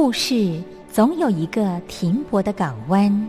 故事总有一个停泊的港湾。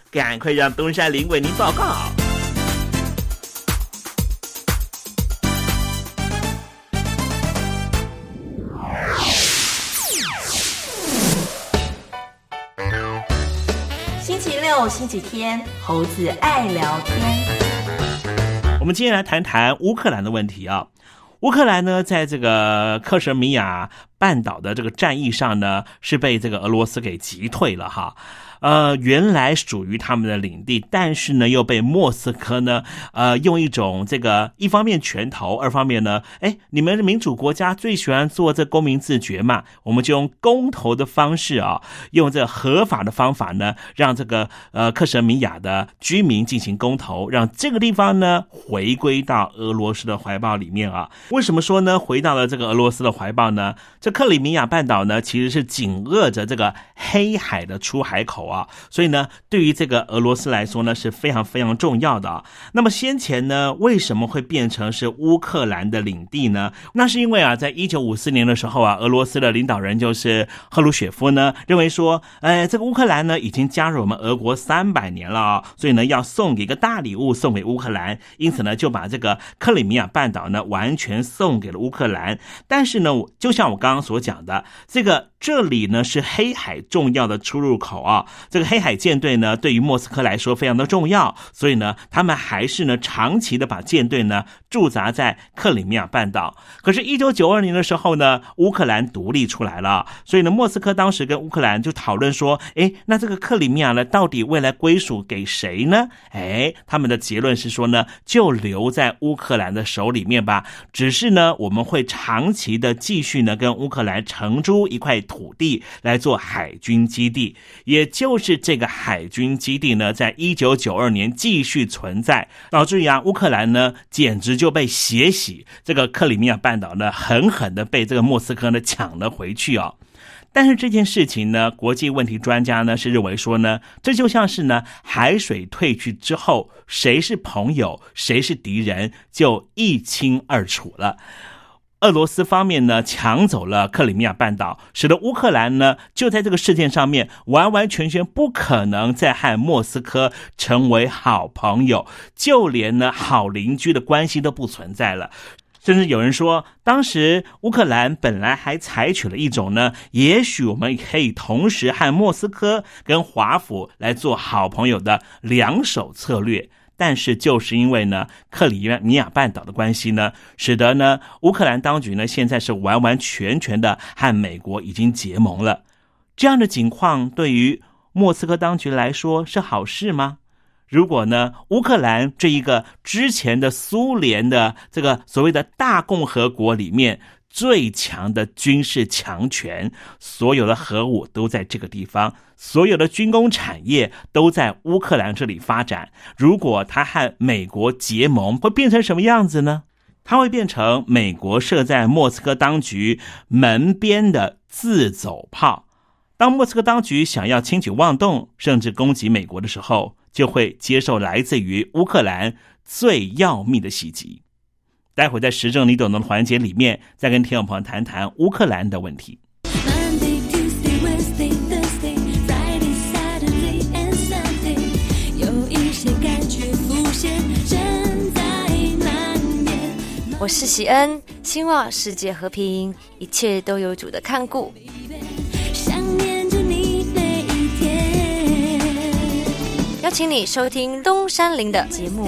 赶快让东山林为您报告。星期六、星期天，猴子爱聊天。我们今天来谈谈乌克兰的问题啊。乌克兰呢，在这个克什米亚半岛的这个战役上呢，是被这个俄罗斯给击退了哈。呃，原来属于他们的领地，但是呢，又被莫斯科呢，呃，用一种这个一方面拳头，二方面呢，哎，你们民主国家最喜欢做这公民自决嘛，我们就用公投的方式啊，用这合法的方法呢，让这个呃克什米亚的居民进行公投，让这个地方呢回归到俄罗斯的怀抱里面啊。为什么说呢？回到了这个俄罗斯的怀抱呢？这克里米亚半岛呢，其实是紧扼着这个黑海的出海口。啊，所以呢，对于这个俄罗斯来说呢，是非常非常重要的啊。那么先前呢，为什么会变成是乌克兰的领地呢？那是因为啊，在一九五四年的时候啊，俄罗斯的领导人就是赫鲁雪夫呢，认为说，哎，这个乌克兰呢已经加入我们俄国三百年了啊，所以呢要送给一个大礼物送给乌克兰，因此呢就把这个克里米亚半岛呢完全送给了乌克兰。但是呢，就像我刚刚所讲的，这个这里呢是黑海重要的出入口啊。这个黑海舰队呢，对于莫斯科来说非常的重要，所以呢，他们还是呢长期的把舰队呢驻扎在克里米亚半岛。可是，一九九二年的时候呢，乌克兰独立出来了，所以呢，莫斯科当时跟乌克兰就讨论说，哎，那这个克里米亚呢，到底未来归属给谁呢？哎，他们的结论是说呢，就留在乌克兰的手里面吧。只是呢，我们会长期的继续呢跟乌克兰承租一块土地来做海军基地，也。就是这个海军基地呢，在一九九二年继续存在，导致呀，乌克兰呢简直就被血洗，这个克里米亚半岛呢狠狠的被这个莫斯科呢抢了回去啊。但是这件事情呢，国际问题专家呢是认为说呢，这就像是呢海水退去之后，谁是朋友，谁是敌人，就一清二楚了。俄罗斯方面呢抢走了克里米亚半岛，使得乌克兰呢就在这个事件上面完完全全不可能再和莫斯科成为好朋友，就连呢好邻居的关系都不存在了。甚至有人说，当时乌克兰本来还采取了一种呢，也许我们可以同时和莫斯科跟华府来做好朋友的两手策略。但是就是因为呢，克里米亚半岛的关系呢，使得呢，乌克兰当局呢，现在是完完全全的和美国已经结盟了。这样的情况对于莫斯科当局来说是好事吗？如果呢，乌克兰这一个之前的苏联的这个所谓的大共和国里面。最强的军事强权，所有的核武都在这个地方，所有的军工产业都在乌克兰这里发展。如果他和美国结盟，会变成什么样子呢？他会变成美国设在莫斯科当局门边的自走炮。当莫斯科当局想要轻举妄动，甚至攻击美国的时候，就会接受来自于乌克兰最要命的袭击。待会在时政你懂的环节里面，再跟听众朋友谈谈乌克兰的问题。我是喜恩，希望世界和平，一切都有主的看顾。邀请你收听东山林的节目。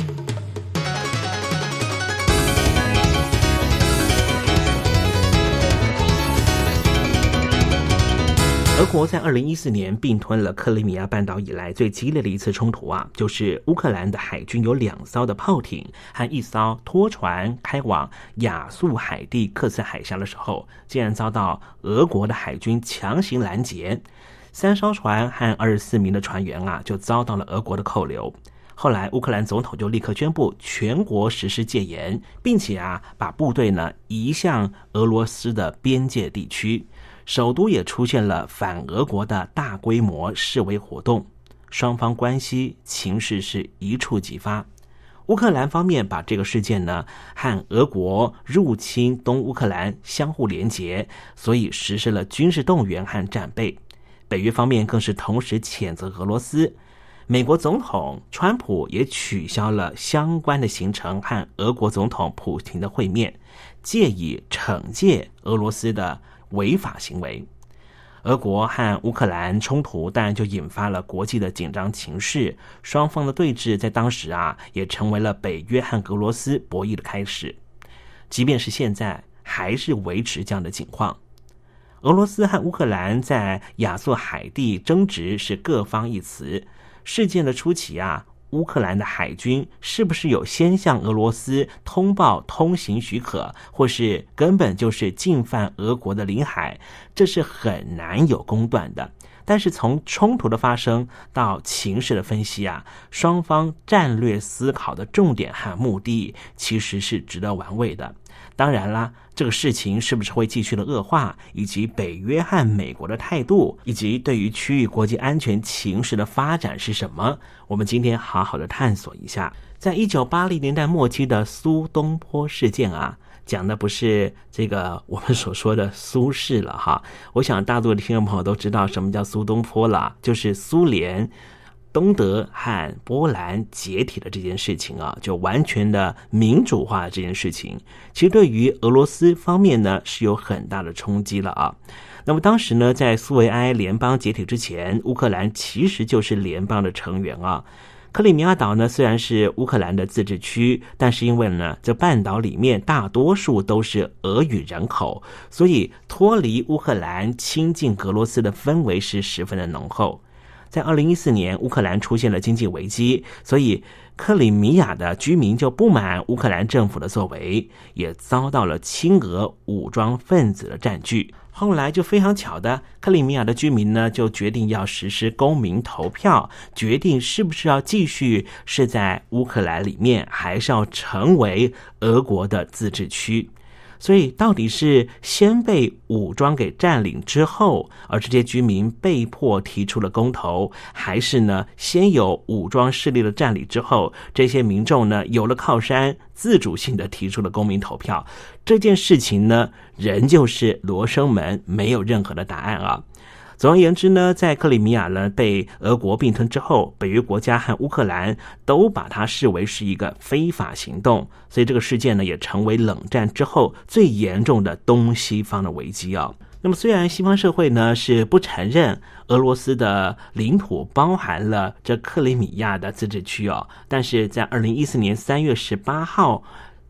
俄国在二零一四年并吞了克里米亚半岛以来最激烈的一次冲突啊，就是乌克兰的海军有两艘的炮艇和一艘拖船开往亚速海地克斯海峡的时候，竟然遭到俄国的海军强行拦截，三艘船和二十四名的船员啊就遭到了俄国的扣留。后来乌克兰总统就立刻宣布全国实施戒严，并且啊把部队呢移向俄罗斯的边界地区。首都也出现了反俄国的大规模示威活动，双方关系情势是一触即发。乌克兰方面把这个事件呢和俄国入侵东乌克兰相互连结，所以实施了军事动员和战备。北约方面更是同时谴责俄罗斯。美国总统川普也取消了相关的行程和俄国总统普京的会面，借以惩戒俄罗斯的。违法行为，俄国和乌克兰冲突当然就引发了国际的紧张情势，双方的对峙在当时啊，也成为了北约和俄罗斯博弈的开始。即便是现在，还是维持这样的情况。俄罗斯和乌克兰在亚速海地争执是各方一词。事件的初期啊。乌克兰的海军是不是有先向俄罗斯通报通行许可，或是根本就是进犯俄国的领海？这是很难有公断的。但是从冲突的发生到情势的分析啊，双方战略思考的重点和目的其实是值得玩味的。当然啦，这个事情是不是会继续的恶化，以及北约和美国的态度，以及对于区域国际安全情势的发展是什么？我们今天好好的探索一下。在一九八零年代末期的苏东坡事件啊，讲的不是这个我们所说的苏轼了哈。我想大多的听众朋友都知道什么叫苏东坡了，就是苏联。东德和波兰解体的这件事情啊，就完全的民主化这件事情，其实对于俄罗斯方面呢是有很大的冲击了啊。那么当时呢，在苏维埃联邦解体之前，乌克兰其实就是联邦的成员啊。克里米亚岛呢虽然是乌克兰的自治区，但是因为呢这半岛里面大多数都是俄语人口，所以脱离乌克兰亲近俄罗斯的氛围是十分的浓厚。在二零一四年，乌克兰出现了经济危机，所以克里米亚的居民就不满乌克兰政府的作为，也遭到了亲俄武装分子的占据。后来就非常巧的，克里米亚的居民呢就决定要实施公民投票，决定是不是要继续是在乌克兰里面，还是要成为俄国的自治区。所以，到底是先被武装给占领之后，而这些居民被迫提出了公投，还是呢先有武装势力的占领之后，这些民众呢有了靠山，自主性的提出了公民投票？这件事情呢，仍旧是罗生门，没有任何的答案啊。总而言之呢，在克里米亚呢被俄国并吞之后，北约国家和乌克兰都把它视为是一个非法行动，所以这个事件呢也成为冷战之后最严重的东西方的危机啊。那么虽然西方社会呢是不承认俄罗斯的领土包含了这克里米亚的自治区哦，但是在二零一四年三月十八号。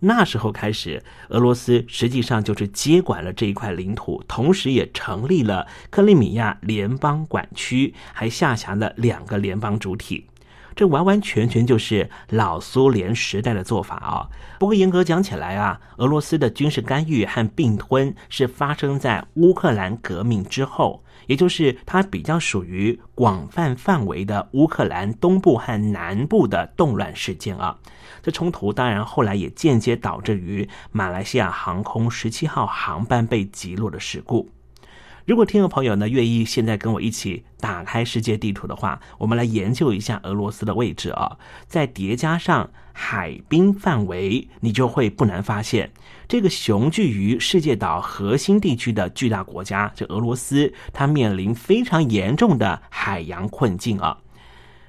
那时候开始，俄罗斯实际上就是接管了这一块领土，同时也成立了克里米亚联邦管区，还下辖了两个联邦主体。这完完全全就是老苏联时代的做法啊！不过严格讲起来啊，俄罗斯的军事干预和并吞是发生在乌克兰革命之后，也就是它比较属于广泛范围的乌克兰东部和南部的动乱事件啊。这冲突当然后来也间接导致于马来西亚航空十七号航班被击落的事故。如果听众朋友呢愿意现在跟我一起打开世界地图的话，我们来研究一下俄罗斯的位置啊。再叠加上海滨范围，你就会不难发现，这个雄踞于世界岛核心地区的巨大国家，这俄罗斯，它面临非常严重的海洋困境啊。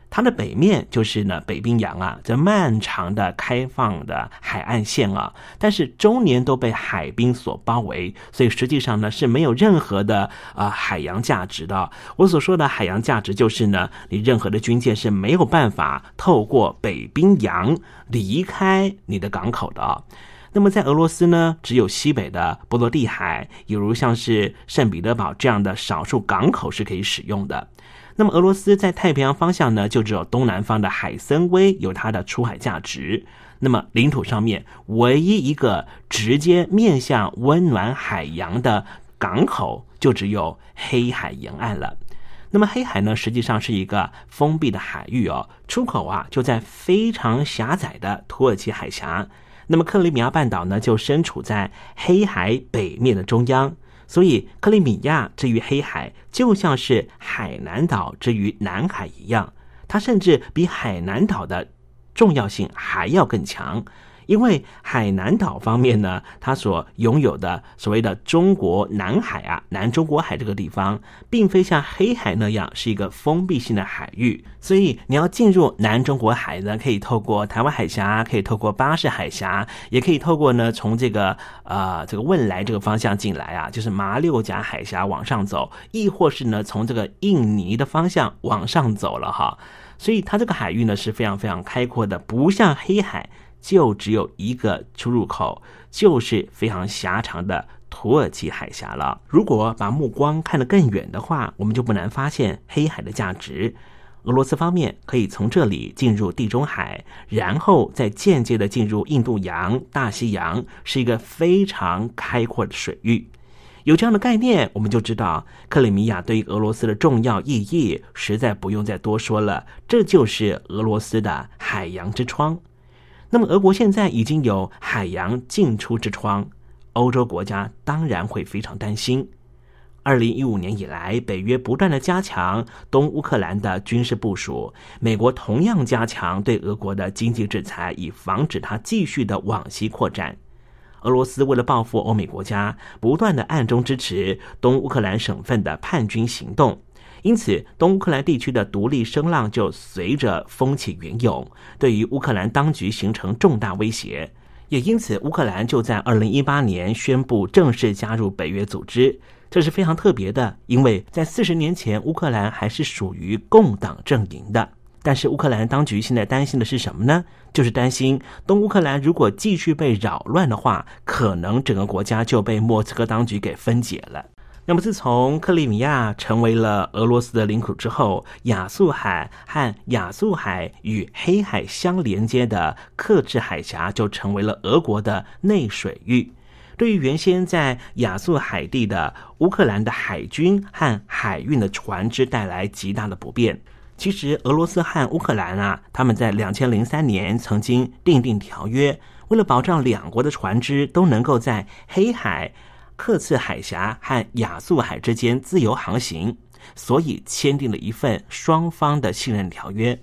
它的北面就是呢北冰洋啊，这漫长的开放的海岸线啊，但是终年都被海冰所包围，所以实际上呢是没有任何的啊海洋价值的。我所说的海洋价值就是呢，你任何的军舰是没有办法透过北冰洋离开你的港口的。那么在俄罗斯呢，只有西北的波罗的海，有如像是圣彼得堡这样的少数港口是可以使用的。那么俄罗斯在太平洋方向呢，就只有东南方的海参崴有它的出海价值。那么领土上面唯一一个直接面向温暖海洋的港口，就只有黑海沿岸了。那么黑海呢，实际上是一个封闭的海域哦，出口啊就在非常狭窄的土耳其海峡。那么克里米亚半岛呢，就身处在黑海北面的中央。所以，克里米亚之于黑海，就像是海南岛之于南海一样，它甚至比海南岛的重要性还要更强。因为海南岛方面呢，它所拥有的所谓的中国南海啊，南中国海这个地方，并非像黑海那样是一个封闭性的海域，所以你要进入南中国海呢，可以透过台湾海峡，可以透过巴士海峡，也可以透过呢从这个呃这个汶莱这个方向进来啊，就是马六甲海峡往上走，亦或是呢从这个印尼的方向往上走了哈，所以它这个海域呢是非常非常开阔的，不像黑海。就只有一个出入口，就是非常狭长的土耳其海峡了。如果把目光看得更远的话，我们就不难发现黑海的价值。俄罗斯方面可以从这里进入地中海，然后再间接的进入印度洋、大西洋，是一个非常开阔的水域。有这样的概念，我们就知道克里米亚对于俄罗斯的重要意义，实在不用再多说了。这就是俄罗斯的海洋之窗。那么，俄国现在已经有海洋进出之窗，欧洲国家当然会非常担心。二零一五年以来，北约不断的加强东乌克兰的军事部署，美国同样加强对俄国的经济制裁，以防止它继续的往西扩展。俄罗斯为了报复欧美国家，不断的暗中支持东乌克兰省份的叛军行动。因此，东乌克兰地区的独立声浪就随着风起云涌，对于乌克兰当局形成重大威胁。也因此，乌克兰就在二零一八年宣布正式加入北约组织。这是非常特别的，因为在四十年前，乌克兰还是属于共党阵营的。但是，乌克兰当局现在担心的是什么呢？就是担心东乌克兰如果继续被扰乱的话，可能整个国家就被莫斯科当局给分解了。那么，自从克里米亚成为了俄罗斯的领土之后，亚速海和亚速海与黑海相连接的克制海峡就成为了俄国的内水域。对于原先在亚速海地的乌克兰的海军和海运的船只带来极大的不便。其实，俄罗斯和乌克兰啊，他们在两千零三年曾经订定条约，为了保障两国的船只都能够在黑海、克次海峡和亚速海之间自由航行，所以签订了一份双方的信任条约。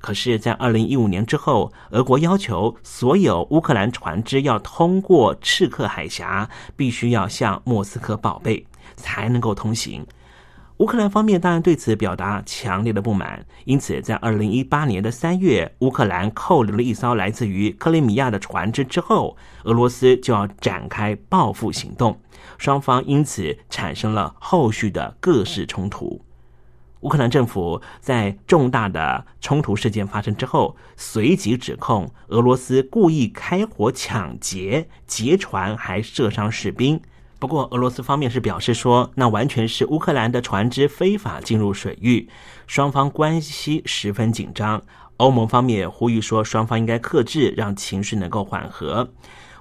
可是，在二零一五年之后，俄国要求所有乌克兰船只要通过赤克海峡，必须要向莫斯科报备，才能够通行。乌克兰方面当然对此表达强烈的不满，因此在二零一八年的三月，乌克兰扣留了一艘来自于克里米亚的船只之后，俄罗斯就要展开报复行动，双方因此产生了后续的各式冲突。乌克兰政府在重大的冲突事件发生之后，随即指控俄罗斯故意开火抢劫、劫船，还射伤士兵。不过，俄罗斯方面是表示说，那完全是乌克兰的船只非法进入水域，双方关系十分紧张。欧盟方面也呼吁说，双方应该克制，让情绪能够缓和。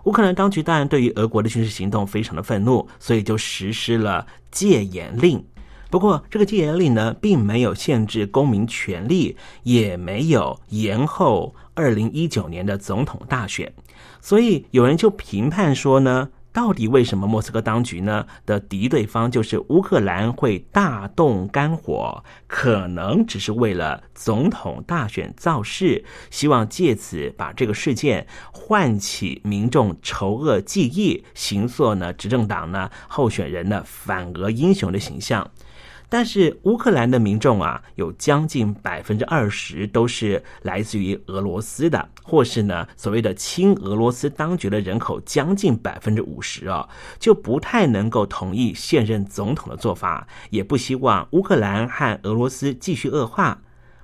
乌克兰当局当然对于俄国的军事行动非常的愤怒，所以就实施了戒严令。不过，这个戒严令呢，并没有限制公民权利，也没有延后二零一九年的总统大选，所以有人就评判说呢，到底为什么莫斯科当局呢的敌对方就是乌克兰会大动肝火，可能只是为了总统大选造势，希望借此把这个事件唤起民众仇恶记忆，行塑呢执政党呢候选人的反俄英雄的形象。但是乌克兰的民众啊，有将近百分之二十都是来自于俄罗斯的，或是呢所谓的亲俄罗斯当局的人口将近百分之五十啊，就不太能够同意现任总统的做法，也不希望乌克兰和俄罗斯继续恶化。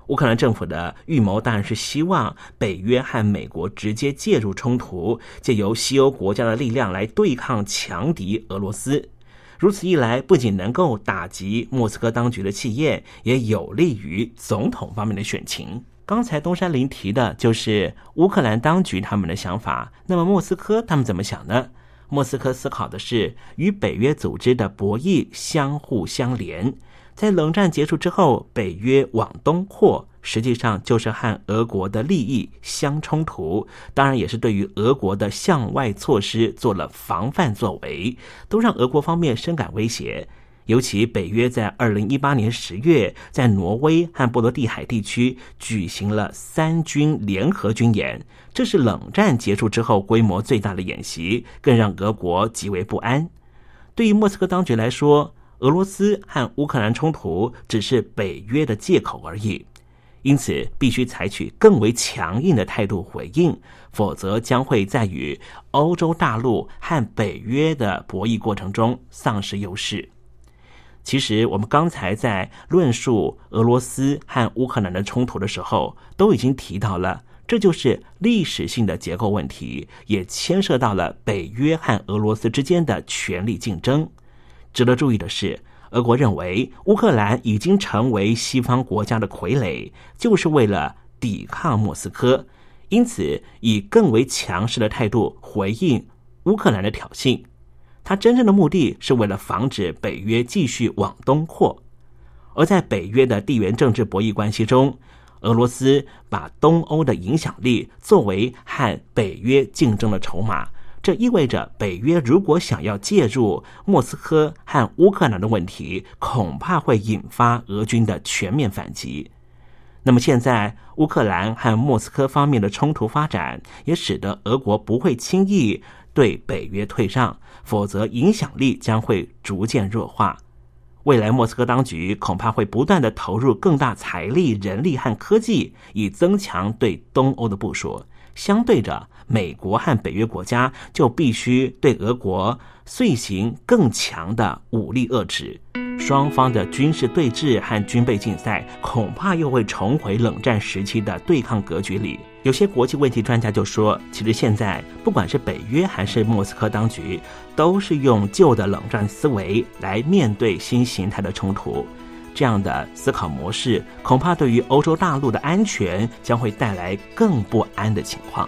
乌克兰政府的预谋当然是希望北约和美国直接介入冲突，借由西欧国家的力量来对抗强敌俄罗斯。如此一来，不仅能够打击莫斯科当局的气焰，也有利于总统方面的选情。刚才东山林提的就是乌克兰当局他们的想法，那么莫斯科他们怎么想呢？莫斯科思考的是与北约组织的博弈相互相连。在冷战结束之后，北约往东扩，实际上就是和俄国的利益相冲突，当然也是对于俄国的向外措施做了防范作为，都让俄国方面深感威胁。尤其北约在二零一八年十月，在挪威和波罗的海地区举行了三军联合军演，这是冷战结束之后规模最大的演习，更让俄国极为不安。对于莫斯科当局来说，俄罗斯和乌克兰冲突只是北约的借口而已，因此必须采取更为强硬的态度回应，否则将会在与欧洲大陆和北约的博弈过程中丧失优势。其实，我们刚才在论述俄罗斯和乌克兰的冲突的时候，都已经提到了，这就是历史性的结构问题，也牵涉到了北约和俄罗斯之间的权力竞争。值得注意的是，俄国认为乌克兰已经成为西方国家的傀儡，就是为了抵抗莫斯科，因此以更为强势的态度回应乌克兰的挑衅。他真正的目的是为了防止北约继续往东扩，而在北约的地缘政治博弈关系中，俄罗斯把东欧的影响力作为和北约竞争的筹码。这意味着，北约如果想要介入莫斯科和乌克兰的问题，恐怕会引发俄军的全面反击。那么，现在乌克兰和莫斯科方面的冲突发展，也使得俄国不会轻易对北约退让，否则影响力将会逐渐弱化。未来，莫斯科当局恐怕会不断的投入更大财力、人力和科技，以增强对东欧的部署。相对着，美国和北约国家就必须对俄国遂行更强的武力遏制。双方的军事对峙和军备竞赛，恐怕又会重回冷战时期的对抗格局里。有些国际问题专家就说，其实现在不管是北约还是莫斯科当局，都是用旧的冷战思维来面对新形态的冲突。这样的思考模式，恐怕对于欧洲大陆的安全将会带来更不安的情况。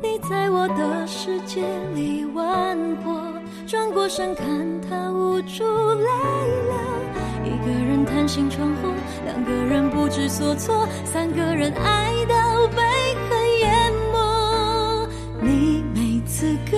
你在我的世界里玩过，转过身看他无助泪流。一个人贪心闯祸，两个人不知所措，三个人爱到被恨淹没。你没资格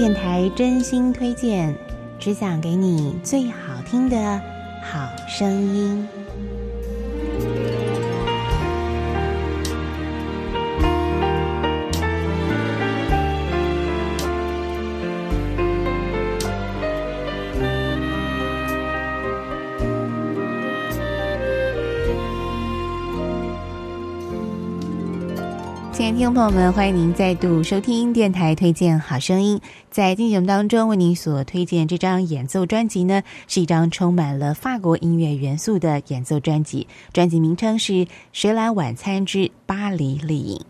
电台真心推荐，只想给你最好听的好声音。听众朋友们，欢迎您再度收听电台推荐好声音。在进行当中，为您所推荐这张演奏专辑呢，是一张充满了法国音乐元素的演奏专辑。专辑名称是《谁来晚餐之巴黎丽影》。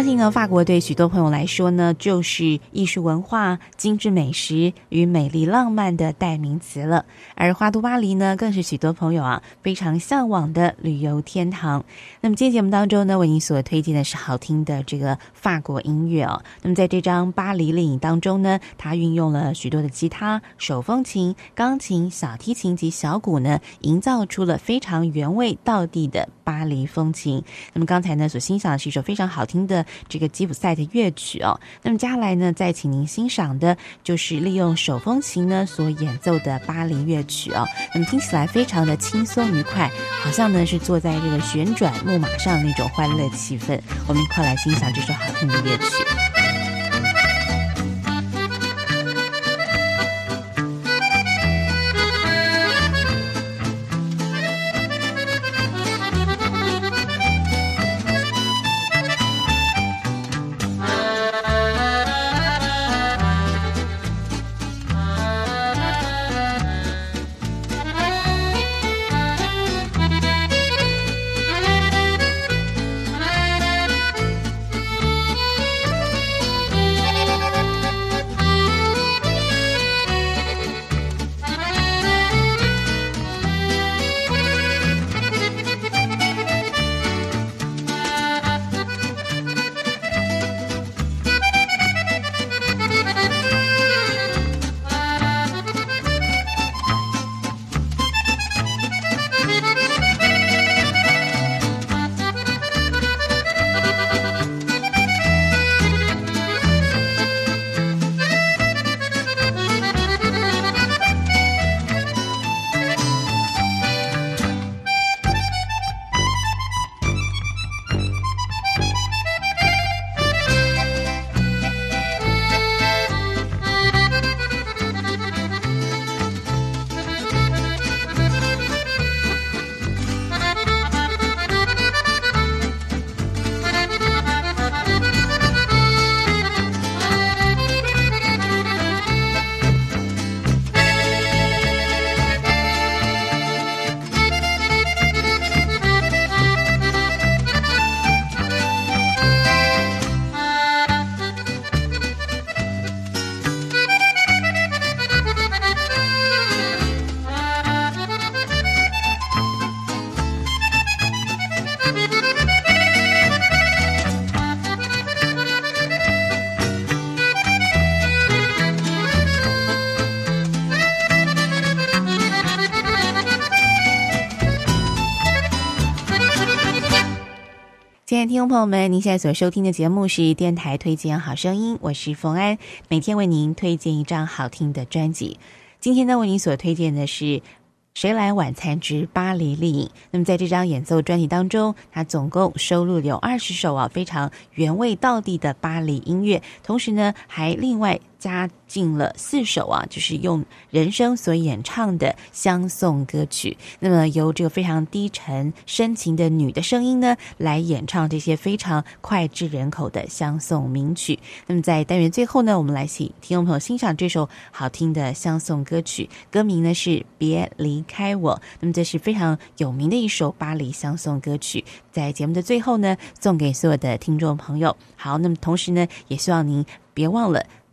相信呢，法国对许多朋友来说呢，就是艺术文化、精致美食与美丽浪漫的代名词了。而花都巴黎呢，更是许多朋友啊非常向往的旅游天堂。那么今天节目当中呢，为您所推荐的是好听的这个法国音乐哦。那么在这张巴黎丽影当中呢，它运用了许多的吉他、手风琴、钢琴、小提琴及小鼓呢，营造出了非常原味道地的巴黎风情。那么刚才呢，所欣赏的是一首非常好听的。这个吉普赛的乐曲哦，那么接下来呢，再请您欣赏的就是利用手风琴呢所演奏的巴黎乐曲哦，那么听起来非常的轻松愉快，好像呢是坐在这个旋转木马上那种欢乐气氛。我们一块来欣赏这首好听的乐曲。听众朋友们，您现在所收听的节目是电台推荐好声音，我是冯安，每天为您推荐一张好听的专辑。今天呢，为您所推荐的是《谁来晚餐之巴黎丽影》。那么在这张演奏专辑当中，它总共收录有二十首啊非常原味道地的巴黎音乐，同时呢还另外。加进了四首啊，就是用人声所演唱的相送歌曲。那么由这个非常低沉深情的女的声音呢，来演唱这些非常脍炙人口的相送名曲。那么在单元最后呢，我们来请听众朋友欣赏这首好听的相送歌曲，歌名呢是《别离开我》。那么这是非常有名的一首巴黎相送歌曲，在节目的最后呢，送给所有的听众朋友。好，那么同时呢，也希望您别忘了。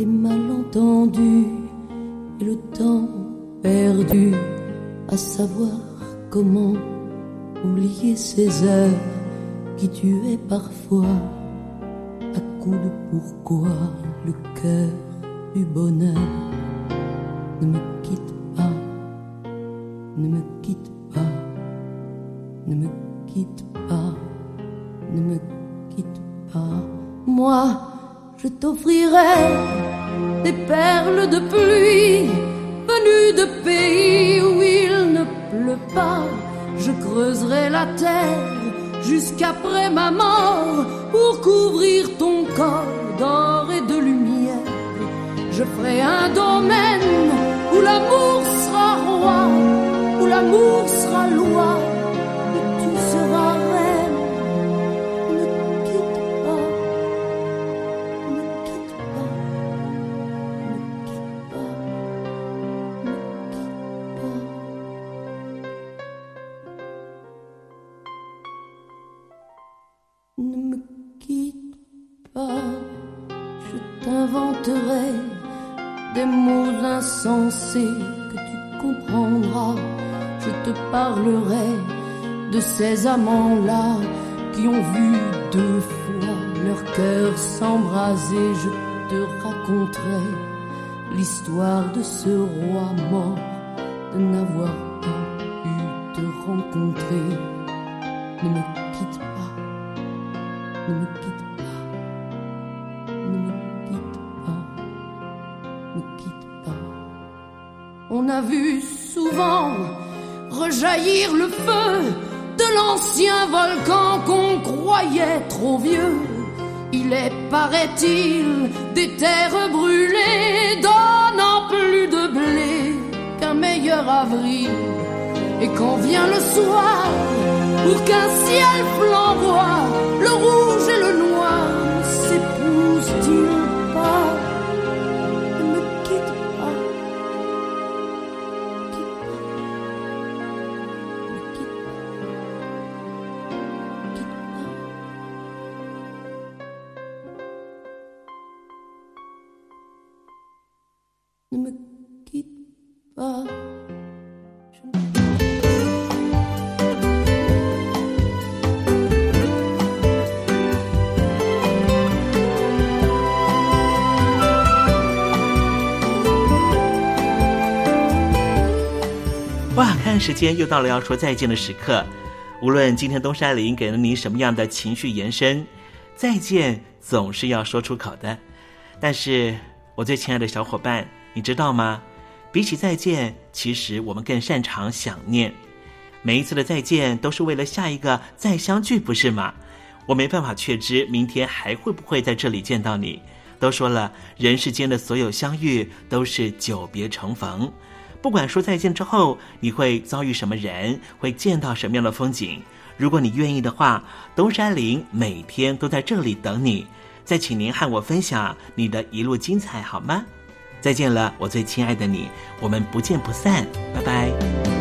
des malentendus et le temps perdu à savoir comment oublier ces heures qui tuaient parfois à coup de pourquoi le cœur du bonheur ne me quitte pas, ne me quitte pas, ne me quitte pas, ne me quitte pas. Moi, je t'offrirai des perles de pluie venues de pays où il ne pleut pas. Je creuserai la terre jusqu'après ma mort pour couvrir ton corps d'or et de lumière. Je ferai un domaine où l'amour sera roi, où l'amour sera loi, ces amants-là qui ont vu deux fois leur cœur s'embraser. Je te raconterai l'histoire de ce roi mort de n'avoir pas pu te rencontrer. Ne me quitte pas, ne me quitte pas, ne me quitte pas, ne quitte pas. On a vu souvent rejaillir le feu de l'ancien volcan qu'on croyait trop vieux. Il est, paraît-il, des terres brûlées, donnant plus de blé qu'un meilleur avril. Et quand vient le soir, pour qu'un ciel flamboie, le rouge et le noir Me quitte pas. 哇，看时间又到了要说再见的时刻。无论今天东山林给了你什么样的情绪延伸，再见总是要说出口的。但是我最亲爱的小伙伴，你知道吗？比起再见，其实我们更擅长想念。每一次的再见都是为了下一个再相聚，不是吗？我没办法确知明天还会不会在这里见到你。都说了，人世间的所有相遇都是久别重逢。不管说再见之后，你会遭遇什么人，会见到什么样的风景。如果你愿意的话，东山林每天都在这里等你。再请您和我分享你的一路精彩，好吗？再见了，我最亲爱的你，我们不见不散，拜拜。